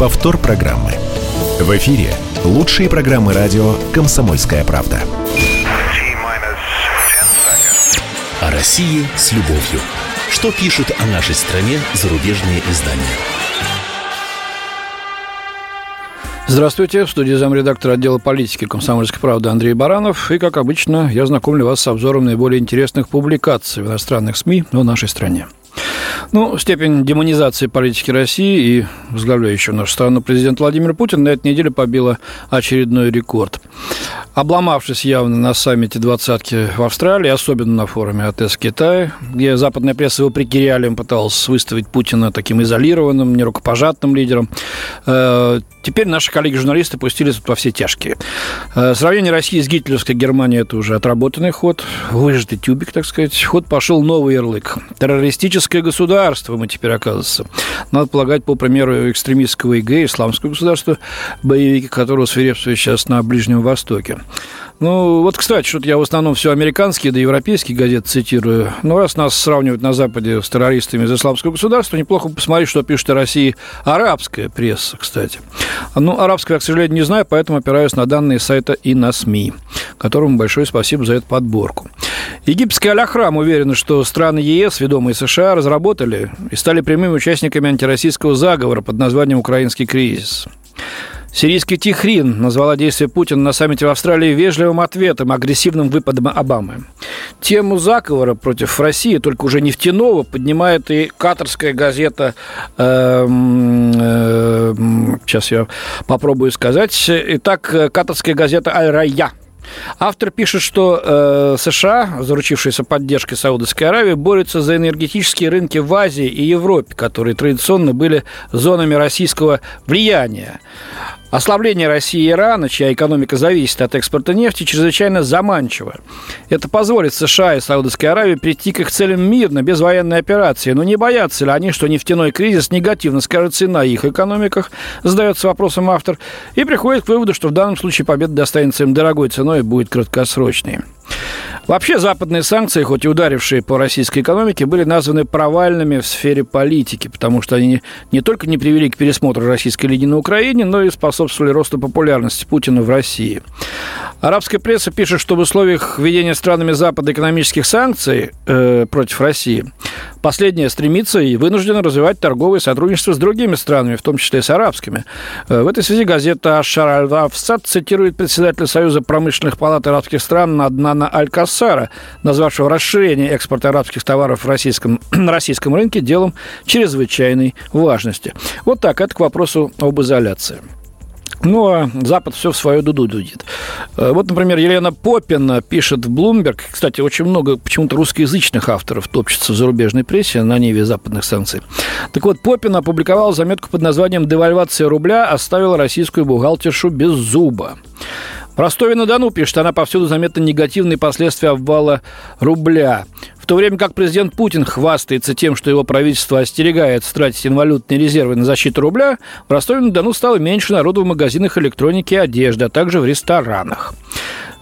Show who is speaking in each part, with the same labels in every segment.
Speaker 1: Повтор программы. В эфире лучшие программы радио «Комсомольская правда».
Speaker 2: О России с любовью. Что пишут о нашей стране зарубежные издания?
Speaker 3: Здравствуйте, в студии замредактора отдела политики «Комсомольской правды» Андрей Баранов. И, как обычно, я знакомлю вас с обзором наиболее интересных публикаций в иностранных СМИ о нашей стране. Ну, степень демонизации политики России и возглавляющего нашу страну президент Владимир Путин на этой неделе побила очередной рекорд. Обломавшись явно на саммите двадцатки в Австралии, особенно на форуме АТС Китая, где западная пресса, вопреки реалиям, пыталась выставить Путина таким изолированным, нерукопожатным лидером, э, теперь наши коллеги-журналисты пустились во все тяжкие. Э, сравнение России с гитлеровской Германией – это уже отработанный ход, выжатый тюбик, так сказать. Ход пошел новый ярлык. Террористическое государство мы теперь, оказывается. Надо полагать, по примеру экстремистского ИГ, исламского государства, боевики которого свирепствуют сейчас на Ближнем Востоке. Ну, вот, кстати, что-то я в основном все американские, да европейские газеты цитирую. Ну, раз нас сравнивают на Западе с террористами из исламского государства, неплохо посмотреть, что пишет о России арабская пресса, кстати. Ну, арабская, я, к сожалению, не знаю, поэтому опираюсь на данные сайта и на СМИ, которому большое спасибо за эту подборку. Египетская Аль-Ахрам уверена, что страны ЕС, ведомые США, разработали и стали прямыми участниками антироссийского заговора под названием «Украинский кризис». Сирийский Тихрин назвала действия Путина на саммите в Австралии вежливым ответом, агрессивным выпадом Обамы. Тему заговора против России, только уже нефтяного, поднимает и катарская газета, э, э, сейчас я попробую сказать, итак, катарская газета «Аль-Райя» Автор пишет, что э, США, заручившиеся поддержкой Саудовской Аравии, борются за энергетические рынки в Азии и Европе, которые традиционно были зонами российского влияния. Ослабление России и Ирана, чья экономика зависит от экспорта нефти, чрезвычайно заманчиво. Это позволит США и Саудовской Аравии прийти к их целям мирно, без военной операции. Но не боятся ли они, что нефтяной кризис негативно скажется и на их экономиках, задается вопросом автор, и приходит к выводу, что в данном случае победа достанется им дорогой ценой и будет краткосрочной. Вообще западные санкции, хоть и ударившие по российской экономике, были названы провальными в сфере политики, потому что они не только не привели к пересмотру российской линии на Украине, но и способствовали росту популярности Путина в России. Арабская пресса пишет, что в условиях введения странами Запада экономических санкций э, против России последняя стремится и вынуждена развивать торговое сотрудничество с другими странами, в том числе с арабскими. Э, в этой связи газета «Ашар аль-Вафсад» цитирует председателя Союза промышленных палат арабских стран Аднана Аль-Кассара, назвавшего расширение экспорта арабских товаров в российском, на российском рынке делом чрезвычайной важности. Вот так, это к вопросу об изоляции. Ну, а Запад все в свою дуду дудит. Э, вот, например, Елена Попина пишет в Bloomberg. Кстати, очень много почему-то русскоязычных авторов топчется в зарубежной прессе на ниве западных санкций. Так вот, Попина опубликовала заметку под названием «Девальвация рубля оставила российскую бухгалтершу без зуба». В Ростове-на-Дону, пишет, она повсюду заметны негативные последствия обвала рубля. В то время как президент Путин хвастается тем, что его правительство остерегает тратить инвалютные резервы на защиту рубля, в Ростове-на-Дону стало меньше народу в магазинах электроники и одежды, а также в ресторанах.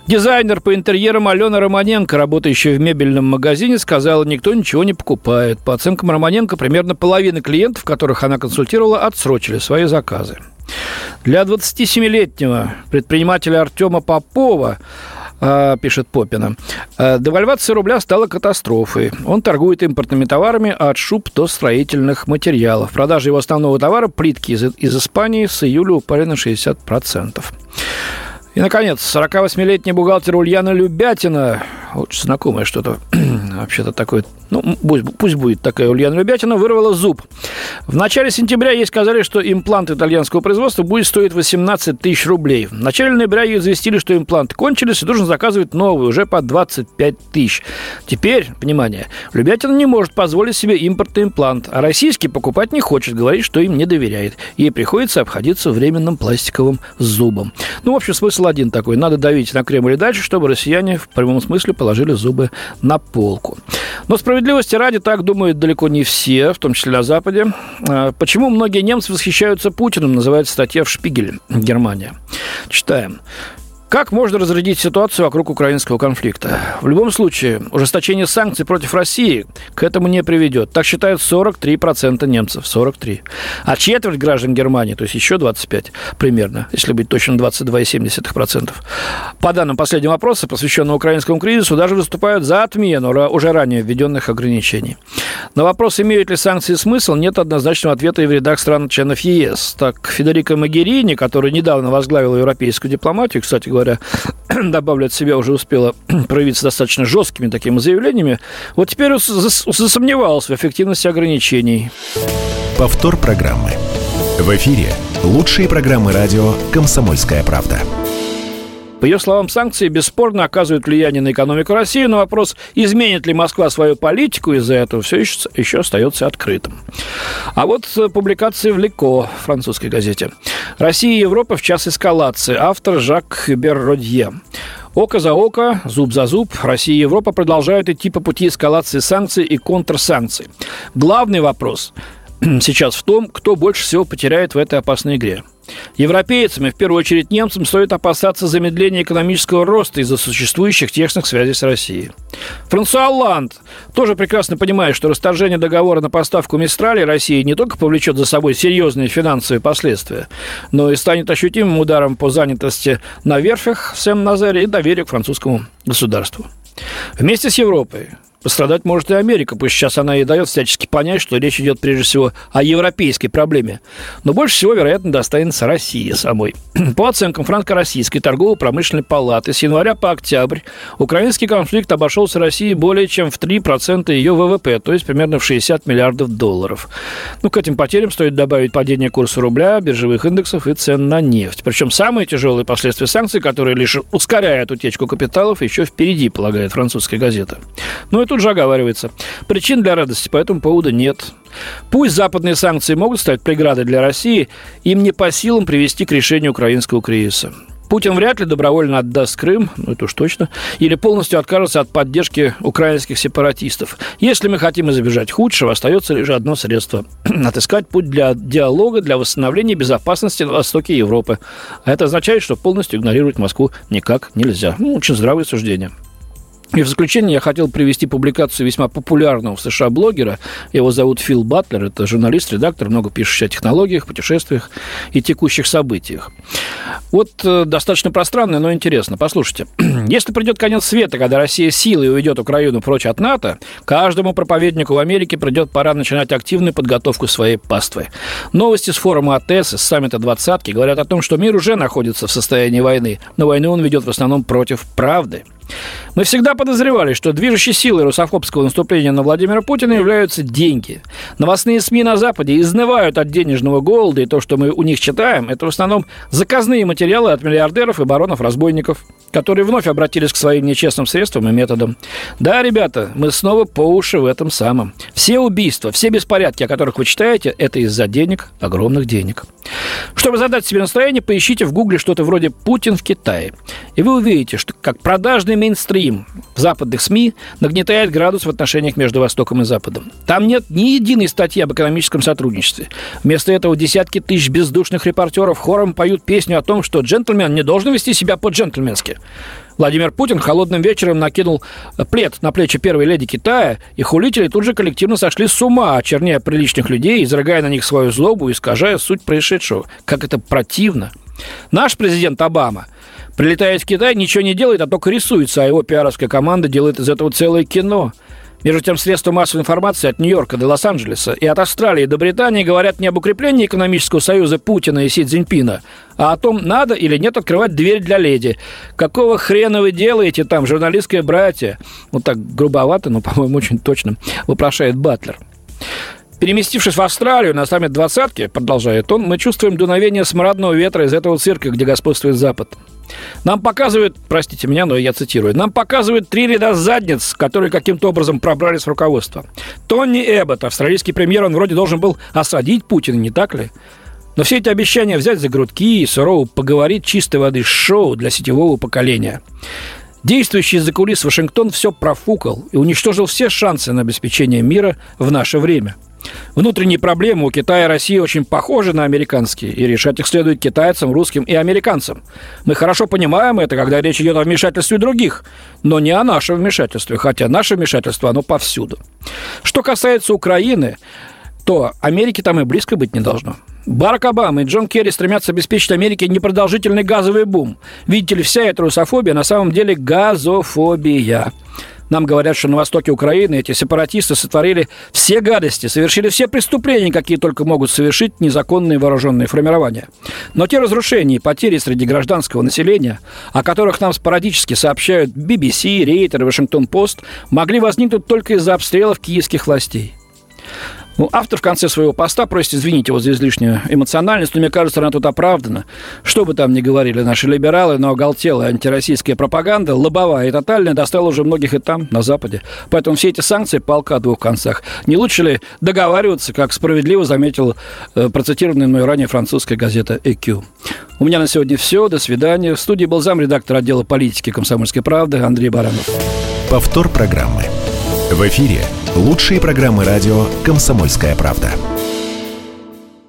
Speaker 3: Дизайнер по интерьерам Алена Романенко, работающая в мебельном магазине, сказала, никто ничего не покупает. По оценкам Романенко, примерно половина клиентов, которых она консультировала, отсрочили свои заказы. Для 27-летнего предпринимателя Артема Попова а, пишет Попина. «А, девальвация рубля стала катастрофой. Он торгует импортными товарами от шуб до строительных материалов. Продажа его основного товара, плитки из, из Испании, с июля упали на 60%. И, наконец, 48-летний бухгалтер Ульяна Любятина, очень знакомое что-то, вообще-то такое ну, пусть, пусть будет такая Ульяна Любятина, вырвала зуб. В начале сентября ей сказали, что имплант итальянского производства будет стоить 18 тысяч рублей. В начале ноября ей известили, что импланты кончились, и нужно заказывать новые, уже по 25 тысяч. Теперь, внимание, Любятина не может позволить себе импортный имплант, а российский покупать не хочет, говорит, что им не доверяет. Ей приходится обходиться временным пластиковым зубом. Ну, в общем, смысл один такой. Надо давить на Кремль и дальше, чтобы россияне в прямом смысле положили зубы на полку. Но справедливости Справедливости ради так думают далеко не все, в том числе на Западе. А, почему многие немцы восхищаются Путиным, называется статья в Шпигеле, Германия. Читаем. Как можно разрядить ситуацию вокруг украинского конфликта? В любом случае, ужесточение санкций против России к этому не приведет. Так считают 43% немцев. 43. А четверть граждан Германии, то есть еще 25 примерно, если быть точно 22,7%. По данным последнего опроса, посвященного украинскому кризису, даже выступают за отмену уже ранее введенных ограничений. На вопрос, имеют ли санкции смысл, нет однозначного ответа и в рядах стран-членов ЕС. Так, Федерико Магерини, который недавно возглавил европейскую дипломатию, кстати говоря, добавлю от себя, уже успела проявиться достаточно жесткими такими заявлениями, вот теперь засомневался в эффективности ограничений.
Speaker 1: Повтор программы. В эфире лучшие программы радио «Комсомольская правда».
Speaker 3: По ее словам, санкции бесспорно оказывают влияние на экономику России, но вопрос, изменит ли Москва свою политику из-за этого, все еще, еще остается открытым. А вот э, публикация в Леко, французской газете. «Россия и Европа в час эскалации». Автор Жак Берродье. Око за око, зуб за зуб, Россия и Европа продолжают идти по пути эскалации санкций и контрсанкций. Главный вопрос сейчас в том, кто больше всего потеряет в этой опасной игре – Европейцам и в первую очередь немцам стоит опасаться замедления экономического роста из-за существующих тесных связей с Россией. Франсуа Олланд тоже прекрасно понимает, что расторжение договора на поставку Мистрали России не только повлечет за собой серьезные финансовые последствия, но и станет ощутимым ударом по занятости на верфях в Сен-Назаре и доверию к французскому государству. Вместе с Европой Пострадать может и Америка, пусть сейчас она и дает всячески понять, что речь идет прежде всего о европейской проблеме. Но больше всего, вероятно, достанется России самой. По оценкам франко-российской торгово-промышленной палаты, с января по октябрь украинский конфликт обошелся России более чем в 3% ее ВВП, то есть примерно в 60 миллиардов долларов. Ну, к этим потерям стоит добавить падение курса рубля, биржевых индексов и цен на нефть. Причем самые тяжелые последствия санкций, которые лишь ускоряют утечку капиталов, еще впереди, полагает французская газета. Но тут же оговаривается. Причин для радости по этому поводу нет. Пусть западные санкции могут стать преградой для России, им не по силам привести к решению украинского кризиса. Путин вряд ли добровольно отдаст Крым, ну это уж точно, или полностью откажется от поддержки украинских сепаратистов. Если мы хотим избежать худшего, остается лишь одно средство – отыскать путь для диалога, для восстановления безопасности на востоке Европы. А это означает, что полностью игнорировать Москву никак нельзя. Ну, очень здравое суждение. И в заключение я хотел привести публикацию весьма популярного в США блогера. Его зовут Фил Батлер. Это журналист, редактор, много пишущий о технологиях, путешествиях и текущих событиях. Вот э, достаточно пространно, но интересно. Послушайте. Если придет конец света, когда Россия силой уведет Украину прочь от НАТО, каждому проповеднику в Америке придет пора начинать активную подготовку своей паствы. Новости с форума АТС, с саммита двадцатки говорят о том, что мир уже находится в состоянии войны, но войну он ведет в основном против правды – мы всегда подозревали, что движущей силой русофобского наступления на Владимира Путина являются деньги. Новостные СМИ на Западе изнывают от денежного голода, и то, что мы у них читаем, это в основном заказные материалы от миллиардеров и баронов-разбойников, которые вновь обратились к своим нечестным средствам и методам. Да, ребята, мы снова по уши в этом самом. Все убийства, все беспорядки, о которых вы читаете, это из-за денег, огромных денег. Чтобы задать себе настроение, поищите в гугле что-то вроде «Путин в Китае». И вы увидите, что как продажный мейнстрим в западных СМИ нагнетает градус в отношениях между Востоком и Западом. Там нет ни единой статьи об экономическом сотрудничестве. Вместо этого десятки тысяч бездушных репортеров хором поют песню о том, что джентльмен не должен вести себя по-джентльменски. Владимир Путин холодным вечером накинул плед на плечи первой леди Китая, и хулители тут же коллективно сошли с ума, очерняя приличных людей, изрыгая на них свою злобу, искажая суть происшедшего. Как это противно. Наш президент Обама прилетает в Китай, ничего не делает, а только рисуется, а его пиаровская команда делает из этого целое кино – между тем, средства массовой информации от Нью-Йорка до Лос-Анджелеса и от Австралии до Британии говорят не об укреплении экономического союза Путина и Си Цзиньпина, а о том, надо или нет открывать дверь для леди. Какого хрена вы делаете там, журналистское братья? Вот так грубовато, но, по-моему, очень точно вопрошает Батлер. Переместившись в Австралию на саммит двадцатки, продолжает он, мы чувствуем дуновение смрадного ветра из этого цирка, где господствует Запад. Нам показывают, простите меня, но я цитирую, нам показывают три ряда задниц, которые каким-то образом пробрались в руководство. Тони Эббот, австралийский премьер, он вроде должен был осадить Путина, не так ли? Но все эти обещания взять за грудки и сурово поговорить чистой воды шоу для сетевого поколения. Действующий из-за кулис Вашингтон все профукал и уничтожил все шансы на обеспечение мира в наше время – Внутренние проблемы у Китая и России очень похожи на американские, и решать их следует китайцам, русским и американцам. Мы хорошо понимаем это, когда речь идет о вмешательстве других, но не о нашем вмешательстве, хотя наше вмешательство, оно повсюду. Что касается Украины, то Америки там и близко быть не должно. Барак Обама и Джон Керри стремятся обеспечить Америке непродолжительный газовый бум. Видите ли, вся эта русофобия на самом деле газофобия. Нам говорят, что на востоке Украины эти сепаратисты сотворили все гадости, совершили все преступления, какие только могут совершить незаконные вооруженные формирования. Но те разрушения и потери среди гражданского населения, о которых нам спорадически сообщают BBC, Рейтер и Вашингтон-Пост, могли возникнуть только из-за обстрелов киевских властей. Ну, автор в конце своего поста просит извинить его за излишнюю эмоциональность, но мне кажется, она тут оправдана. Что бы там ни говорили наши либералы, но оголтелая антироссийская пропаганда, лобовая и тотальная, достала уже многих и там, на Западе. Поэтому все эти санкции – полка о двух концах. Не лучше ли договариваться, как справедливо заметил э, процитированная мной ранее французская газета «ЭКЮ». У меня на сегодня все. До свидания. В студии был замредактор отдела политики «Комсомольской правды» Андрей Баранов.
Speaker 1: Повтор программы. В эфире лучшие программы радио «Комсомольская правда».